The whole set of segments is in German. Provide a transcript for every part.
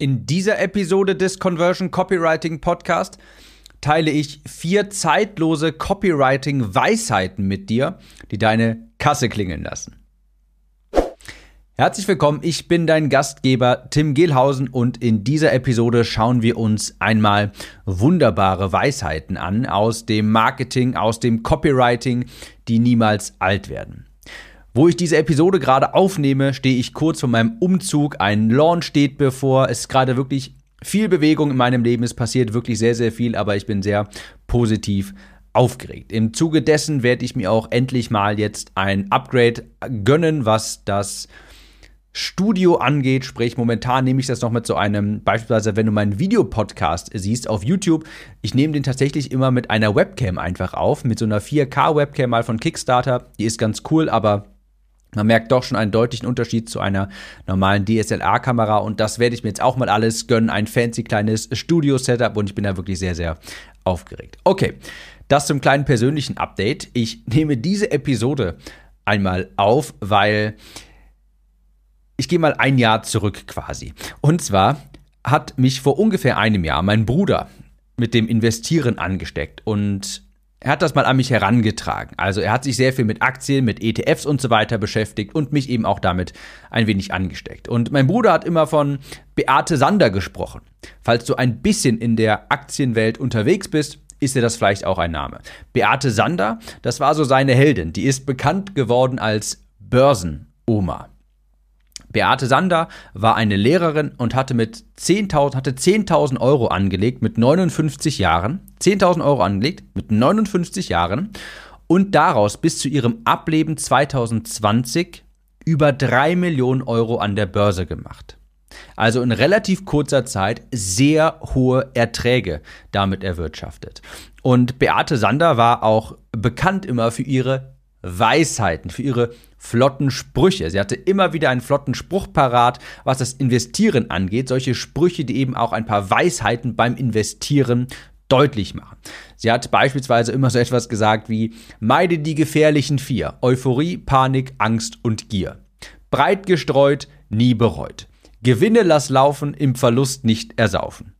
In dieser Episode des Conversion Copywriting Podcast teile ich vier zeitlose Copywriting-Weisheiten mit dir, die deine Kasse klingeln lassen. Herzlich willkommen, ich bin dein Gastgeber Tim Gehlhausen und in dieser Episode schauen wir uns einmal wunderbare Weisheiten an aus dem Marketing, aus dem Copywriting, die niemals alt werden. Wo ich diese Episode gerade aufnehme, stehe ich kurz vor meinem Umzug. Ein Launch steht bevor. Es ist gerade wirklich viel Bewegung in meinem Leben. Es passiert wirklich sehr, sehr viel, aber ich bin sehr positiv aufgeregt. Im Zuge dessen werde ich mir auch endlich mal jetzt ein Upgrade gönnen, was das Studio angeht, sprich momentan nehme ich das noch mit so einem, beispielsweise wenn du meinen Videopodcast siehst auf YouTube, ich nehme den tatsächlich immer mit einer Webcam einfach auf, mit so einer 4K-Webcam mal von Kickstarter, die ist ganz cool, aber man merkt doch schon einen deutlichen Unterschied zu einer normalen DSLR-Kamera und das werde ich mir jetzt auch mal alles gönnen. Ein fancy kleines Studio-Setup und ich bin da wirklich sehr, sehr aufgeregt. Okay, das zum kleinen persönlichen Update. Ich nehme diese Episode einmal auf, weil ich gehe mal ein Jahr zurück quasi. Und zwar hat mich vor ungefähr einem Jahr mein Bruder mit dem Investieren angesteckt und er hat das mal an mich herangetragen. Also er hat sich sehr viel mit Aktien, mit ETFs und so weiter beschäftigt und mich eben auch damit ein wenig angesteckt. Und mein Bruder hat immer von Beate Sander gesprochen. Falls du ein bisschen in der Aktienwelt unterwegs bist, ist dir das vielleicht auch ein Name. Beate Sander, das war so seine Heldin. Die ist bekannt geworden als Börsenoma. Beate Sander war eine Lehrerin und hatte mit 10.000 hatte 10.000 Euro angelegt mit 59 Jahren. 10.000 Euro angelegt mit 59 Jahren und daraus bis zu ihrem Ableben 2020 über 3 Millionen Euro an der Börse gemacht. Also in relativ kurzer Zeit sehr hohe Erträge damit erwirtschaftet. Und Beate Sander war auch bekannt immer für ihre Weisheiten, für ihre flotten Sprüche. Sie hatte immer wieder einen flotten Spruch parat, was das Investieren angeht. Solche Sprüche, die eben auch ein paar Weisheiten beim Investieren deutlich machen. Sie hat beispielsweise immer so etwas gesagt wie meide die gefährlichen vier. Euphorie, Panik, Angst und Gier. Breit gestreut, nie bereut. Gewinne lass laufen, im Verlust nicht ersaufen.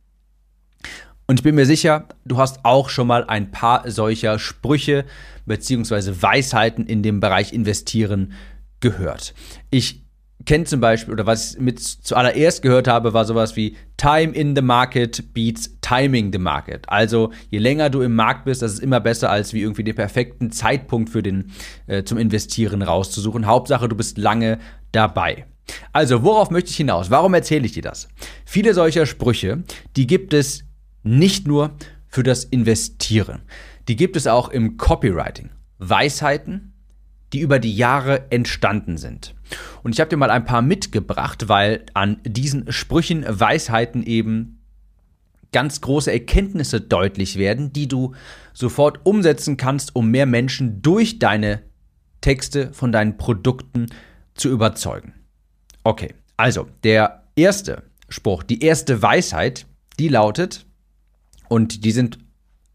Und ich bin mir sicher, du hast auch schon mal ein paar solcher Sprüche bzw. Weisheiten in dem Bereich Investieren gehört. Ich kenne zum Beispiel, oder was ich mit zuallererst gehört habe, war sowas wie Time in the Market beats Timing the Market. Also je länger du im Markt bist, das ist immer besser, als wie irgendwie den perfekten Zeitpunkt für den, äh, zum Investieren rauszusuchen. Hauptsache, du bist lange dabei. Also, worauf möchte ich hinaus? Warum erzähle ich dir das? Viele solcher Sprüche, die gibt es nicht nur für das Investieren. Die gibt es auch im Copywriting. Weisheiten, die über die Jahre entstanden sind. Und ich habe dir mal ein paar mitgebracht, weil an diesen Sprüchen, Weisheiten eben ganz große Erkenntnisse deutlich werden, die du sofort umsetzen kannst, um mehr Menschen durch deine Texte von deinen Produkten zu überzeugen. Okay, also der erste Spruch, die erste Weisheit, die lautet, und die sind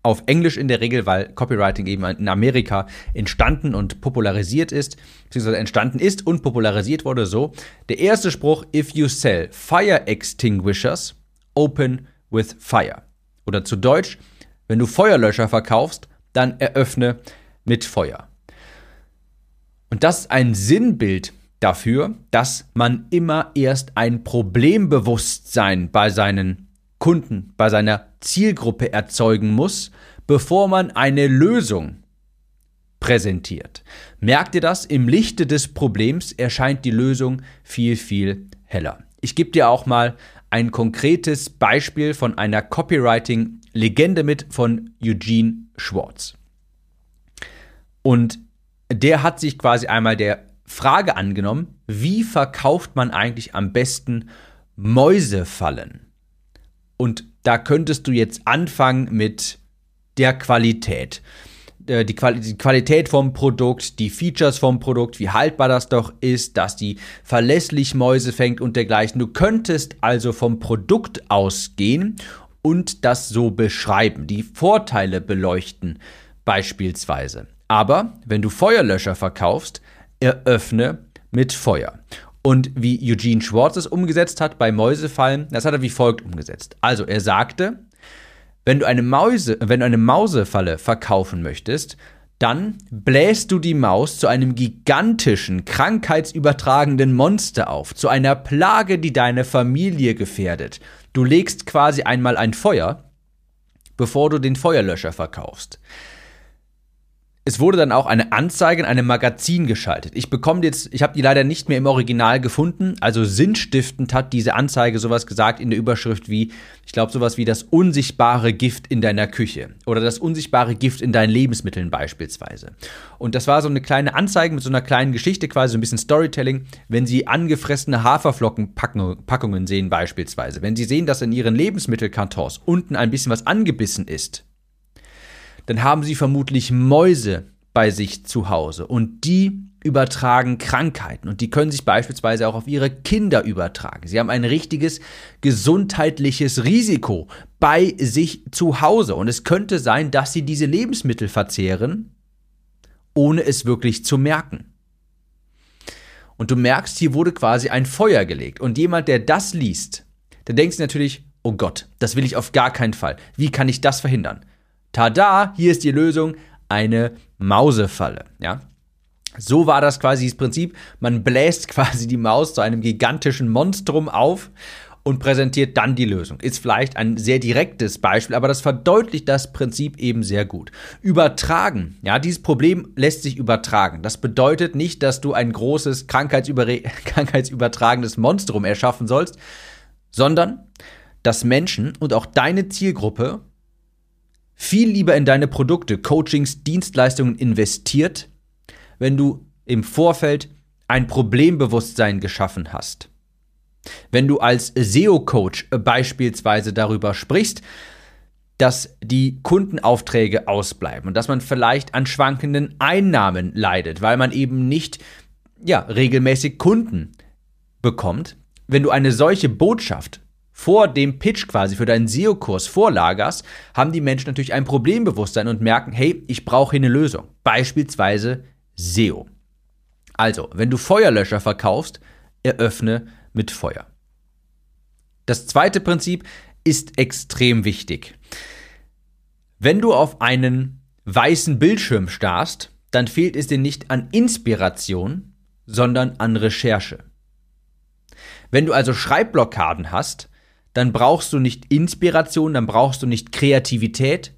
auf Englisch in der Regel, weil Copywriting eben in Amerika entstanden und popularisiert ist, beziehungsweise entstanden ist und popularisiert wurde so. Der erste Spruch, if you sell fire extinguishers, open with fire. Oder zu Deutsch, wenn du Feuerlöscher verkaufst, dann eröffne mit Feuer. Und das ist ein Sinnbild dafür, dass man immer erst ein Problembewusstsein bei seinen Kunden, bei seiner Zielgruppe erzeugen muss, bevor man eine Lösung präsentiert. Merkt ihr das? Im Lichte des Problems erscheint die Lösung viel, viel heller. Ich gebe dir auch mal ein konkretes Beispiel von einer Copywriting-Legende mit von Eugene Schwartz. Und der hat sich quasi einmal der Frage angenommen, wie verkauft man eigentlich am besten Mäusefallen? Und da könntest du jetzt anfangen mit der Qualität. Äh, die, Qualität vom Produkt, die Features vom Produkt, wie haltbar das doch ist, dass die verlässlich Mäuse fängt und dergleichen. Du könntest also vom Produkt ausgehen und das so beschreiben, die Vorteile beleuchten beispielsweise. Aber wenn du Feuerlöscher verkaufst, eröffne mit Feuer. Und wie Eugene Schwartz es umgesetzt hat bei Mäusefallen, das hat er wie folgt umgesetzt. Also er sagte, wenn du eine Mäuse, wenn du eine Mausefalle verkaufen möchtest, dann bläst du die Maus zu einem gigantischen, krankheitsübertragenden Monster auf, zu einer Plage, die deine Familie gefährdet. Du legst quasi einmal ein Feuer, bevor du den Feuerlöscher verkaufst. Es wurde dann auch eine Anzeige in einem Magazin geschaltet. Ich bekomme jetzt, ich habe die leider nicht mehr im Original gefunden. Also sinnstiftend hat diese Anzeige sowas gesagt in der Überschrift wie, ich glaube sowas wie das unsichtbare Gift in deiner Küche oder das unsichtbare Gift in deinen Lebensmitteln beispielsweise. Und das war so eine kleine Anzeige mit so einer kleinen Geschichte, quasi so ein bisschen Storytelling, wenn Sie angefressene Haferflockenpackungen sehen beispielsweise, wenn Sie sehen, dass in Ihren Lebensmittelkartons unten ein bisschen was angebissen ist dann haben sie vermutlich Mäuse bei sich zu Hause und die übertragen Krankheiten und die können sich beispielsweise auch auf ihre Kinder übertragen. Sie haben ein richtiges gesundheitliches Risiko bei sich zu Hause und es könnte sein, dass sie diese Lebensmittel verzehren, ohne es wirklich zu merken. Und du merkst, hier wurde quasi ein Feuer gelegt und jemand, der das liest, der denkt sich natürlich, oh Gott, das will ich auf gar keinen Fall. Wie kann ich das verhindern? Tada, hier ist die Lösung, eine Mausefalle, ja. So war das quasi das Prinzip. Man bläst quasi die Maus zu einem gigantischen Monstrum auf und präsentiert dann die Lösung. Ist vielleicht ein sehr direktes Beispiel, aber das verdeutlicht das Prinzip eben sehr gut. Übertragen, ja, dieses Problem lässt sich übertragen. Das bedeutet nicht, dass du ein großes krankheitsübertragendes Monstrum erschaffen sollst, sondern dass Menschen und auch deine Zielgruppe viel lieber in deine Produkte, Coachings, Dienstleistungen investiert, wenn du im Vorfeld ein Problembewusstsein geschaffen hast. Wenn du als SEO-Coach beispielsweise darüber sprichst, dass die Kundenaufträge ausbleiben und dass man vielleicht an schwankenden Einnahmen leidet, weil man eben nicht ja, regelmäßig Kunden bekommt. Wenn du eine solche Botschaft vor dem Pitch quasi für deinen SEO-Kurs vorlagerst, haben die Menschen natürlich ein Problembewusstsein und merken, hey, ich brauche hier eine Lösung. Beispielsweise SEO. Also, wenn du Feuerlöscher verkaufst, eröffne mit Feuer. Das zweite Prinzip ist extrem wichtig. Wenn du auf einen weißen Bildschirm starrst, dann fehlt es dir nicht an Inspiration, sondern an Recherche. Wenn du also Schreibblockaden hast, dann brauchst du nicht Inspiration, dann brauchst du nicht Kreativität,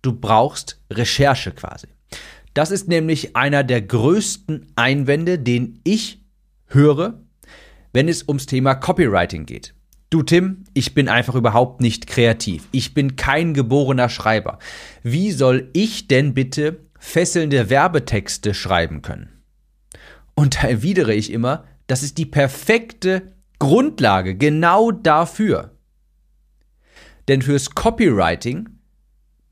du brauchst Recherche quasi. Das ist nämlich einer der größten Einwände, den ich höre, wenn es ums Thema Copywriting geht. Du Tim, ich bin einfach überhaupt nicht kreativ. Ich bin kein geborener Schreiber. Wie soll ich denn bitte fesselnde Werbetexte schreiben können? Und da erwidere ich immer, das ist die perfekte Grundlage genau dafür. Denn fürs Copywriting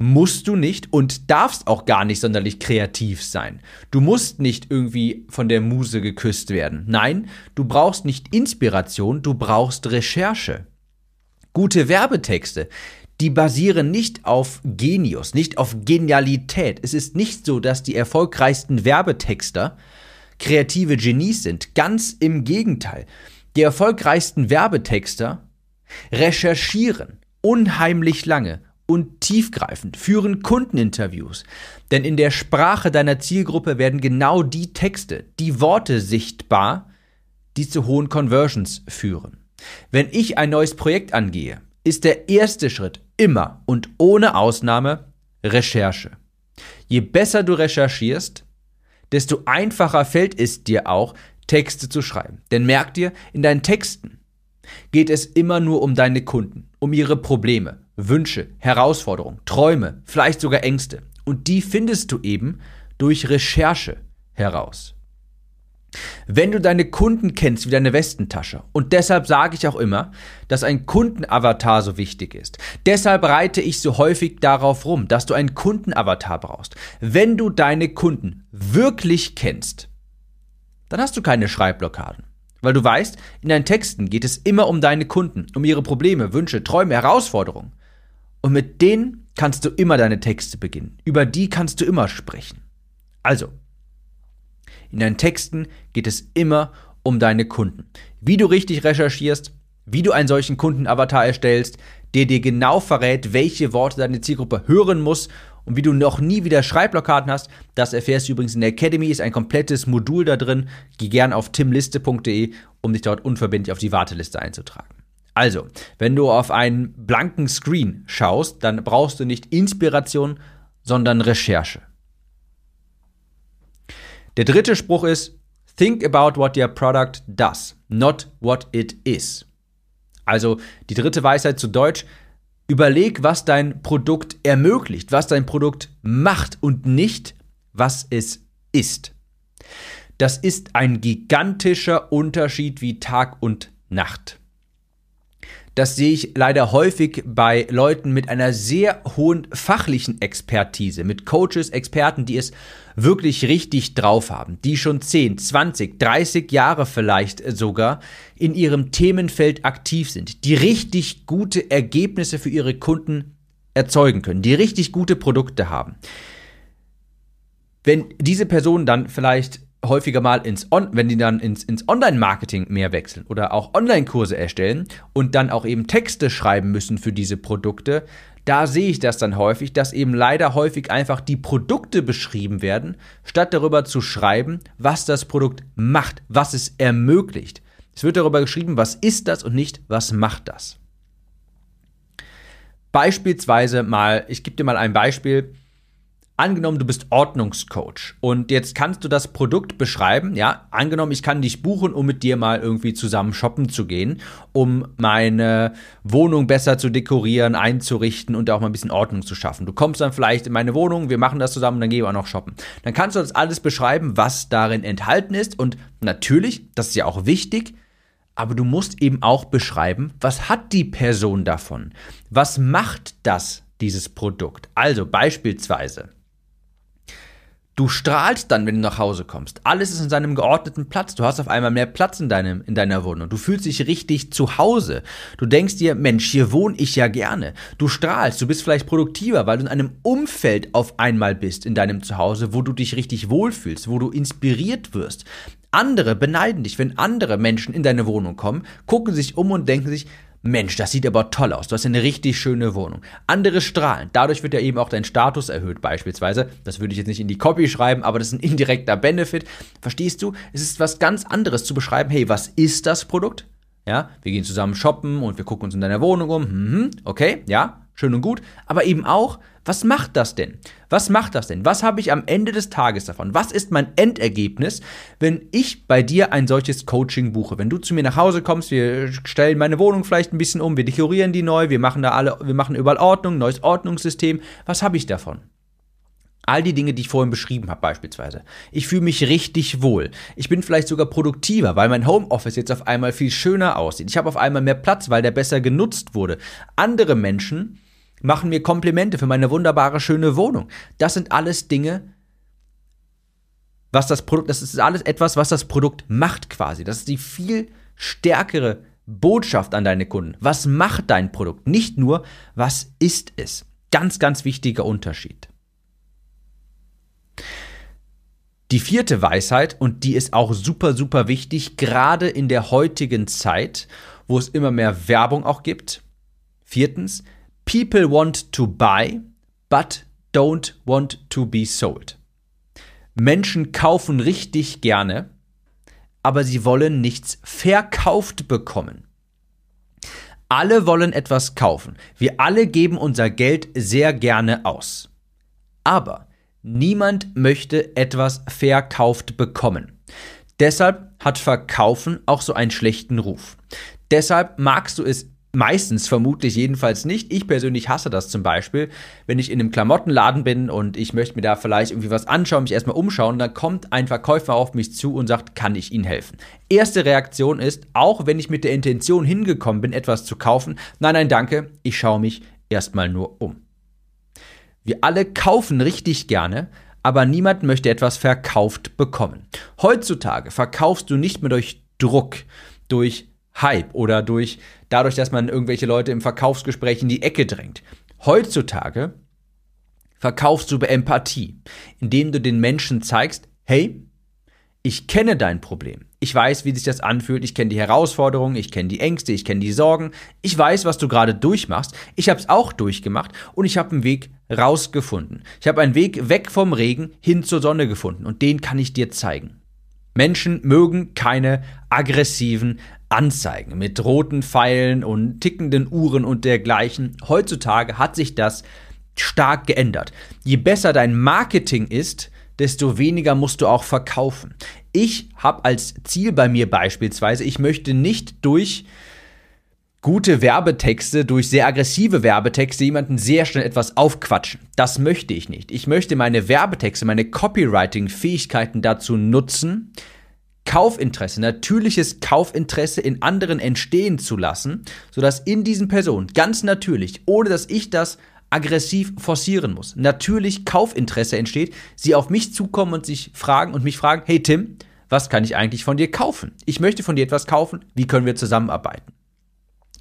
musst du nicht und darfst auch gar nicht sonderlich kreativ sein. Du musst nicht irgendwie von der Muse geküsst werden. Nein, du brauchst nicht Inspiration, du brauchst Recherche. Gute Werbetexte, die basieren nicht auf Genius, nicht auf Genialität. Es ist nicht so, dass die erfolgreichsten Werbetexter kreative Genies sind. Ganz im Gegenteil. Die erfolgreichsten Werbetexter recherchieren unheimlich lange und tiefgreifend, führen Kundeninterviews. Denn in der Sprache deiner Zielgruppe werden genau die Texte, die Worte sichtbar, die zu hohen Conversions führen. Wenn ich ein neues Projekt angehe, ist der erste Schritt immer und ohne Ausnahme Recherche. Je besser du recherchierst, desto einfacher fällt es dir auch, Texte zu schreiben. Denn merk dir, in deinen Texten geht es immer nur um deine Kunden, um ihre Probleme, Wünsche, Herausforderungen, Träume, vielleicht sogar Ängste. Und die findest du eben durch Recherche heraus. Wenn du deine Kunden kennst wie deine Westentasche, und deshalb sage ich auch immer, dass ein Kundenavatar so wichtig ist. Deshalb reite ich so häufig darauf rum, dass du einen Kundenavatar brauchst. Wenn du deine Kunden wirklich kennst, dann hast du keine Schreibblockaden. Weil du weißt, in deinen Texten geht es immer um deine Kunden, um ihre Probleme, Wünsche, Träume, Herausforderungen. Und mit denen kannst du immer deine Texte beginnen. Über die kannst du immer sprechen. Also, in deinen Texten geht es immer um deine Kunden. Wie du richtig recherchierst, wie du einen solchen Kundenavatar erstellst, der dir genau verrät, welche Worte deine Zielgruppe hören muss und wie du noch nie wieder Schreibblockaden hast, das erfährst du übrigens in der Academy, ist ein komplettes Modul da drin. Geh gern auf timliste.de, um dich dort unverbindlich auf die Warteliste einzutragen. Also, wenn du auf einen blanken Screen schaust, dann brauchst du nicht Inspiration, sondern Recherche. Der dritte Spruch ist, think about what your product does, not what it is. Also die dritte Weisheit zu Deutsch, überleg, was dein Produkt ermöglicht, was dein Produkt macht und nicht, was es ist. Das ist ein gigantischer Unterschied wie Tag und Nacht. Das sehe ich leider häufig bei Leuten mit einer sehr hohen fachlichen Expertise, mit Coaches, Experten, die es wirklich richtig drauf haben, die schon 10, 20, 30 Jahre vielleicht sogar in ihrem Themenfeld aktiv sind, die richtig gute Ergebnisse für ihre Kunden erzeugen können, die richtig gute Produkte haben. Wenn diese Personen dann vielleicht häufiger mal ins On wenn die dann ins, ins Online-Marketing mehr wechseln oder auch Online-Kurse erstellen und dann auch eben Texte schreiben müssen für diese Produkte, da sehe ich das dann häufig, dass eben leider häufig einfach die Produkte beschrieben werden, statt darüber zu schreiben, was das Produkt macht, was es ermöglicht. Es wird darüber geschrieben, was ist das und nicht, was macht das. Beispielsweise mal, ich gebe dir mal ein Beispiel, Angenommen, du bist Ordnungscoach und jetzt kannst du das Produkt beschreiben, ja, angenommen, ich kann dich buchen, um mit dir mal irgendwie zusammen shoppen zu gehen, um meine Wohnung besser zu dekorieren, einzurichten und auch mal ein bisschen Ordnung zu schaffen. Du kommst dann vielleicht in meine Wohnung, wir machen das zusammen, dann gehen wir auch noch shoppen. Dann kannst du das alles beschreiben, was darin enthalten ist und natürlich, das ist ja auch wichtig, aber du musst eben auch beschreiben, was hat die Person davon? Was macht das, dieses Produkt? Also beispielsweise, Du strahlst dann, wenn du nach Hause kommst. Alles ist in seinem geordneten Platz. Du hast auf einmal mehr Platz in, deinem, in deiner Wohnung. Du fühlst dich richtig zu Hause. Du denkst dir, Mensch, hier wohne ich ja gerne. Du strahlst, du bist vielleicht produktiver, weil du in einem Umfeld auf einmal bist in deinem Zuhause, wo du dich richtig wohlfühlst, wo du inspiriert wirst. Andere beneiden dich, wenn andere Menschen in deine Wohnung kommen, gucken sich um und denken sich, Mensch, das sieht aber toll aus. Du hast eine richtig schöne Wohnung. Andere strahlen. Dadurch wird ja eben auch dein Status erhöht, beispielsweise. Das würde ich jetzt nicht in die Copy schreiben, aber das ist ein indirekter Benefit. Verstehst du? Es ist was ganz anderes zu beschreiben. Hey, was ist das Produkt? Ja, wir gehen zusammen shoppen und wir gucken uns in deiner Wohnung um. Mhm, okay, ja, schön und gut. Aber eben auch, was macht das denn? Was macht das denn? Was habe ich am Ende des Tages davon? Was ist mein Endergebnis, wenn ich bei dir ein solches Coaching buche? Wenn du zu mir nach Hause kommst, wir stellen meine Wohnung vielleicht ein bisschen um, wir dekorieren die neu, wir machen da alle, wir machen überall Ordnung, neues Ordnungssystem. Was habe ich davon? All die Dinge, die ich vorhin beschrieben habe, beispielsweise. Ich fühle mich richtig wohl. Ich bin vielleicht sogar produktiver, weil mein Homeoffice jetzt auf einmal viel schöner aussieht. Ich habe auf einmal mehr Platz, weil der besser genutzt wurde. Andere Menschen machen mir Komplimente für meine wunderbare, schöne Wohnung. Das sind alles Dinge, was das Produkt, das ist alles etwas, was das Produkt macht quasi. Das ist die viel stärkere Botschaft an deine Kunden. Was macht dein Produkt? Nicht nur, was ist es? Ganz, ganz wichtiger Unterschied. Die vierte Weisheit, und die ist auch super, super wichtig, gerade in der heutigen Zeit, wo es immer mehr Werbung auch gibt. Viertens, People want to buy, but don't want to be sold. Menschen kaufen richtig gerne, aber sie wollen nichts verkauft bekommen. Alle wollen etwas kaufen. Wir alle geben unser Geld sehr gerne aus. Aber niemand möchte etwas verkauft bekommen. Deshalb hat Verkaufen auch so einen schlechten Ruf. Deshalb magst du es Meistens vermutlich jedenfalls nicht. Ich persönlich hasse das zum Beispiel, wenn ich in einem Klamottenladen bin und ich möchte mir da vielleicht irgendwie was anschauen, mich erstmal umschauen, dann kommt ein Verkäufer auf mich zu und sagt, kann ich Ihnen helfen? Erste Reaktion ist, auch wenn ich mit der Intention hingekommen bin, etwas zu kaufen, nein, nein, danke, ich schaue mich erstmal nur um. Wir alle kaufen richtig gerne, aber niemand möchte etwas verkauft bekommen. Heutzutage verkaufst du nicht mehr durch Druck, durch Hype oder durch dadurch, dass man irgendwelche Leute im Verkaufsgespräch in die Ecke drängt. Heutzutage verkaufst du über Empathie, indem du den Menschen zeigst, hey, ich kenne dein Problem. Ich weiß, wie sich das anfühlt. Ich kenne die Herausforderungen, ich kenne die Ängste, ich kenne die Sorgen. Ich weiß, was du gerade durchmachst. Ich habe es auch durchgemacht und ich habe einen Weg rausgefunden. Ich habe einen Weg weg vom Regen hin zur Sonne gefunden und den kann ich dir zeigen. Menschen mögen keine aggressiven Anzeigen mit roten Pfeilen und tickenden Uhren und dergleichen. Heutzutage hat sich das stark geändert. Je besser dein Marketing ist, desto weniger musst du auch verkaufen. Ich habe als Ziel bei mir beispielsweise, ich möchte nicht durch gute Werbetexte, durch sehr aggressive Werbetexte jemanden sehr schnell etwas aufquatschen. Das möchte ich nicht. Ich möchte meine Werbetexte, meine Copywriting-Fähigkeiten dazu nutzen, Kaufinteresse, natürliches Kaufinteresse in anderen entstehen zu lassen, sodass in diesen Personen ganz natürlich, ohne dass ich das aggressiv forcieren muss, natürlich Kaufinteresse entsteht, sie auf mich zukommen und sich fragen und mich fragen, hey Tim, was kann ich eigentlich von dir kaufen? Ich möchte von dir etwas kaufen, wie können wir zusammenarbeiten?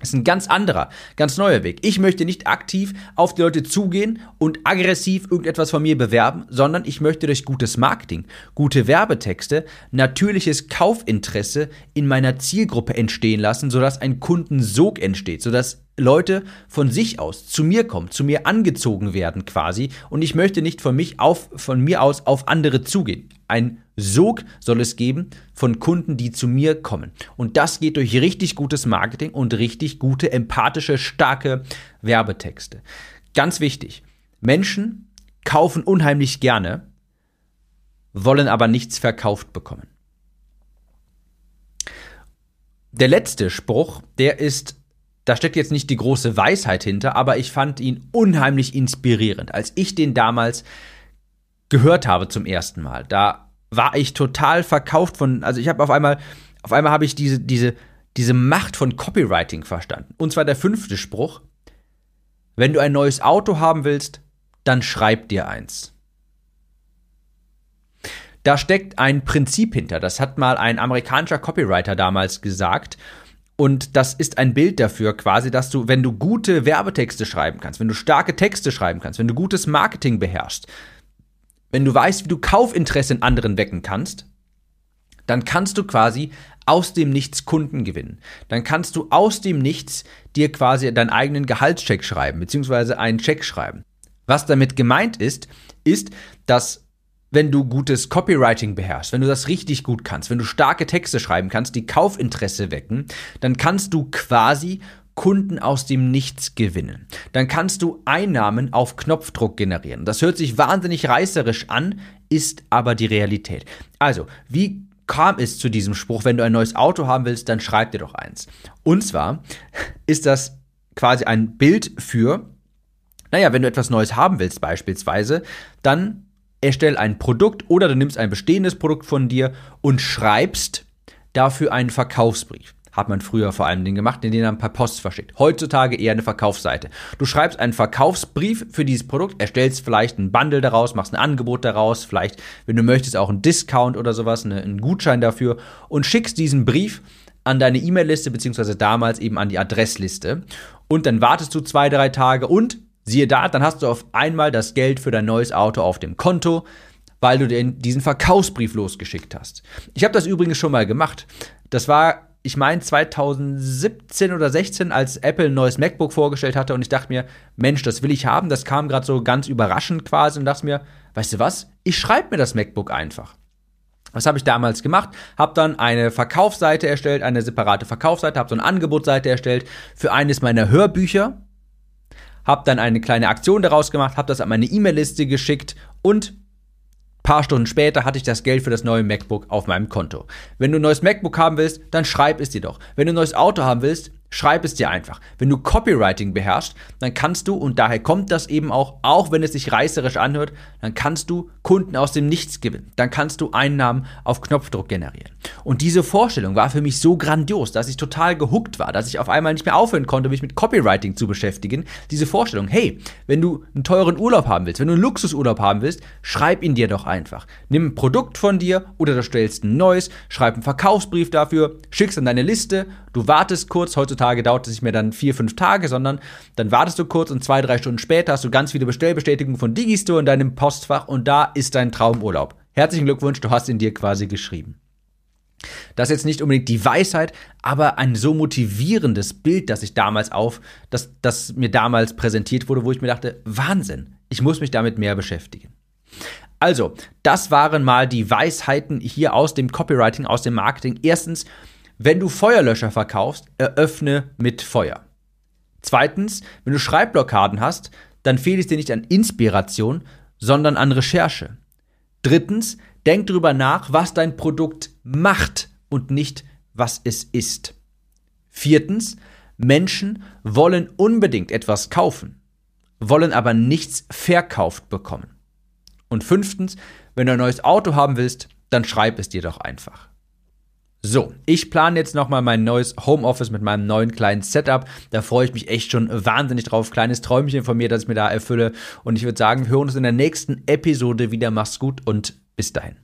Das ist ein ganz anderer, ganz neuer Weg. Ich möchte nicht aktiv auf die Leute zugehen und aggressiv irgendetwas von mir bewerben, sondern ich möchte durch gutes Marketing, gute Werbetexte, natürliches Kaufinteresse in meiner Zielgruppe entstehen lassen, sodass ein Kundensog entsteht, sodass Leute von sich aus zu mir kommen, zu mir angezogen werden quasi und ich möchte nicht von mich auf von mir aus auf andere zugehen. Ein Sog soll es geben von Kunden, die zu mir kommen. Und das geht durch richtig gutes Marketing und richtig gute, empathische, starke Werbetexte. Ganz wichtig. Menschen kaufen unheimlich gerne, wollen aber nichts verkauft bekommen. Der letzte Spruch, der ist, da steckt jetzt nicht die große Weisheit hinter, aber ich fand ihn unheimlich inspirierend. Als ich den damals gehört habe zum ersten Mal, da war ich total verkauft von, also ich habe auf einmal, auf einmal habe ich diese, diese, diese Macht von Copywriting verstanden. Und zwar der fünfte Spruch. Wenn du ein neues Auto haben willst, dann schreib dir eins. Da steckt ein Prinzip hinter. Das hat mal ein amerikanischer Copywriter damals gesagt. Und das ist ein Bild dafür quasi, dass du, wenn du gute Werbetexte schreiben kannst, wenn du starke Texte schreiben kannst, wenn du gutes Marketing beherrschst, wenn du weißt, wie du Kaufinteresse in anderen wecken kannst, dann kannst du quasi aus dem Nichts Kunden gewinnen. Dann kannst du aus dem Nichts dir quasi deinen eigenen Gehaltscheck schreiben, beziehungsweise einen Check schreiben. Was damit gemeint ist, ist, dass wenn du gutes Copywriting beherrschst, wenn du das richtig gut kannst, wenn du starke Texte schreiben kannst, die Kaufinteresse wecken, dann kannst du quasi Kunden aus dem Nichts gewinnen. Dann kannst du Einnahmen auf Knopfdruck generieren. Das hört sich wahnsinnig reißerisch an, ist aber die Realität. Also, wie kam es zu diesem Spruch, wenn du ein neues Auto haben willst, dann schreib dir doch eins. Und zwar ist das quasi ein Bild für, naja, wenn du etwas Neues haben willst beispielsweise, dann erstell ein Produkt oder du nimmst ein bestehendes Produkt von dir und schreibst dafür einen Verkaufsbrief. Hat man früher vor allem den gemacht, den dann per Post verschickt. Heutzutage eher eine Verkaufsseite. Du schreibst einen Verkaufsbrief für dieses Produkt, erstellst vielleicht ein Bundle daraus, machst ein Angebot daraus, vielleicht, wenn du möchtest, auch einen Discount oder sowas, einen Gutschein dafür und schickst diesen Brief an deine E-Mail-Liste, beziehungsweise damals eben an die Adressliste. Und dann wartest du zwei, drei Tage und siehe da, dann hast du auf einmal das Geld für dein neues Auto auf dem Konto weil du den, diesen Verkaufsbrief losgeschickt hast. Ich habe das übrigens schon mal gemacht. Das war ich meine 2017 oder 16, als Apple ein neues MacBook vorgestellt hatte und ich dachte mir, Mensch, das will ich haben. Das kam gerade so ganz überraschend quasi und dachte mir, weißt du was? Ich schreibe mir das MacBook einfach. Was habe ich damals gemacht? Habe dann eine Verkaufsseite erstellt, eine separate Verkaufsseite, habe so eine Angebotsseite erstellt für eines meiner Hörbücher, habe dann eine kleine Aktion daraus gemacht, habe das an meine E-Mail-Liste geschickt und Paar Stunden später hatte ich das Geld für das neue MacBook auf meinem Konto. Wenn du ein neues MacBook haben willst, dann schreib es dir doch. Wenn du ein neues Auto haben willst, Schreib es dir einfach. Wenn du Copywriting beherrschst, dann kannst du, und daher kommt das eben auch, auch wenn es sich reißerisch anhört, dann kannst du Kunden aus dem Nichts gewinnen. Dann kannst du Einnahmen auf Knopfdruck generieren. Und diese Vorstellung war für mich so grandios, dass ich total gehuckt war, dass ich auf einmal nicht mehr aufhören konnte, mich mit Copywriting zu beschäftigen. Diese Vorstellung, hey, wenn du einen teuren Urlaub haben willst, wenn du einen Luxusurlaub haben willst, schreib ihn dir doch einfach. Nimm ein Produkt von dir oder du stellst ein neues, schreib einen Verkaufsbrief dafür, schickst an deine Liste, du wartest kurz, heutzutage Tage dauert es nicht mehr dann vier, fünf Tage, sondern dann wartest du kurz und zwei, drei Stunden später hast du ganz viele Bestellbestätigungen von Digistore in deinem Postfach und da ist dein Traumurlaub. Herzlichen Glückwunsch, du hast ihn dir quasi geschrieben. Das ist jetzt nicht unbedingt die Weisheit, aber ein so motivierendes Bild, das ich damals auf, das, das mir damals präsentiert wurde, wo ich mir dachte, Wahnsinn, ich muss mich damit mehr beschäftigen. Also, das waren mal die Weisheiten hier aus dem Copywriting, aus dem Marketing. Erstens, wenn du Feuerlöscher verkaufst, eröffne mit Feuer. Zweitens, wenn du Schreibblockaden hast, dann fehlt es dir nicht an Inspiration, sondern an Recherche. Drittens, denk darüber nach, was dein Produkt macht und nicht, was es ist. Viertens, Menschen wollen unbedingt etwas kaufen, wollen aber nichts verkauft bekommen. Und fünftens, wenn du ein neues Auto haben willst, dann schreib es dir doch einfach. So, ich plane jetzt nochmal mein neues Homeoffice mit meinem neuen kleinen Setup. Da freue ich mich echt schon wahnsinnig drauf. Kleines Träumchen von mir, das ich mir da erfülle. Und ich würde sagen, wir hören uns in der nächsten Episode wieder. Mach's gut und bis dahin.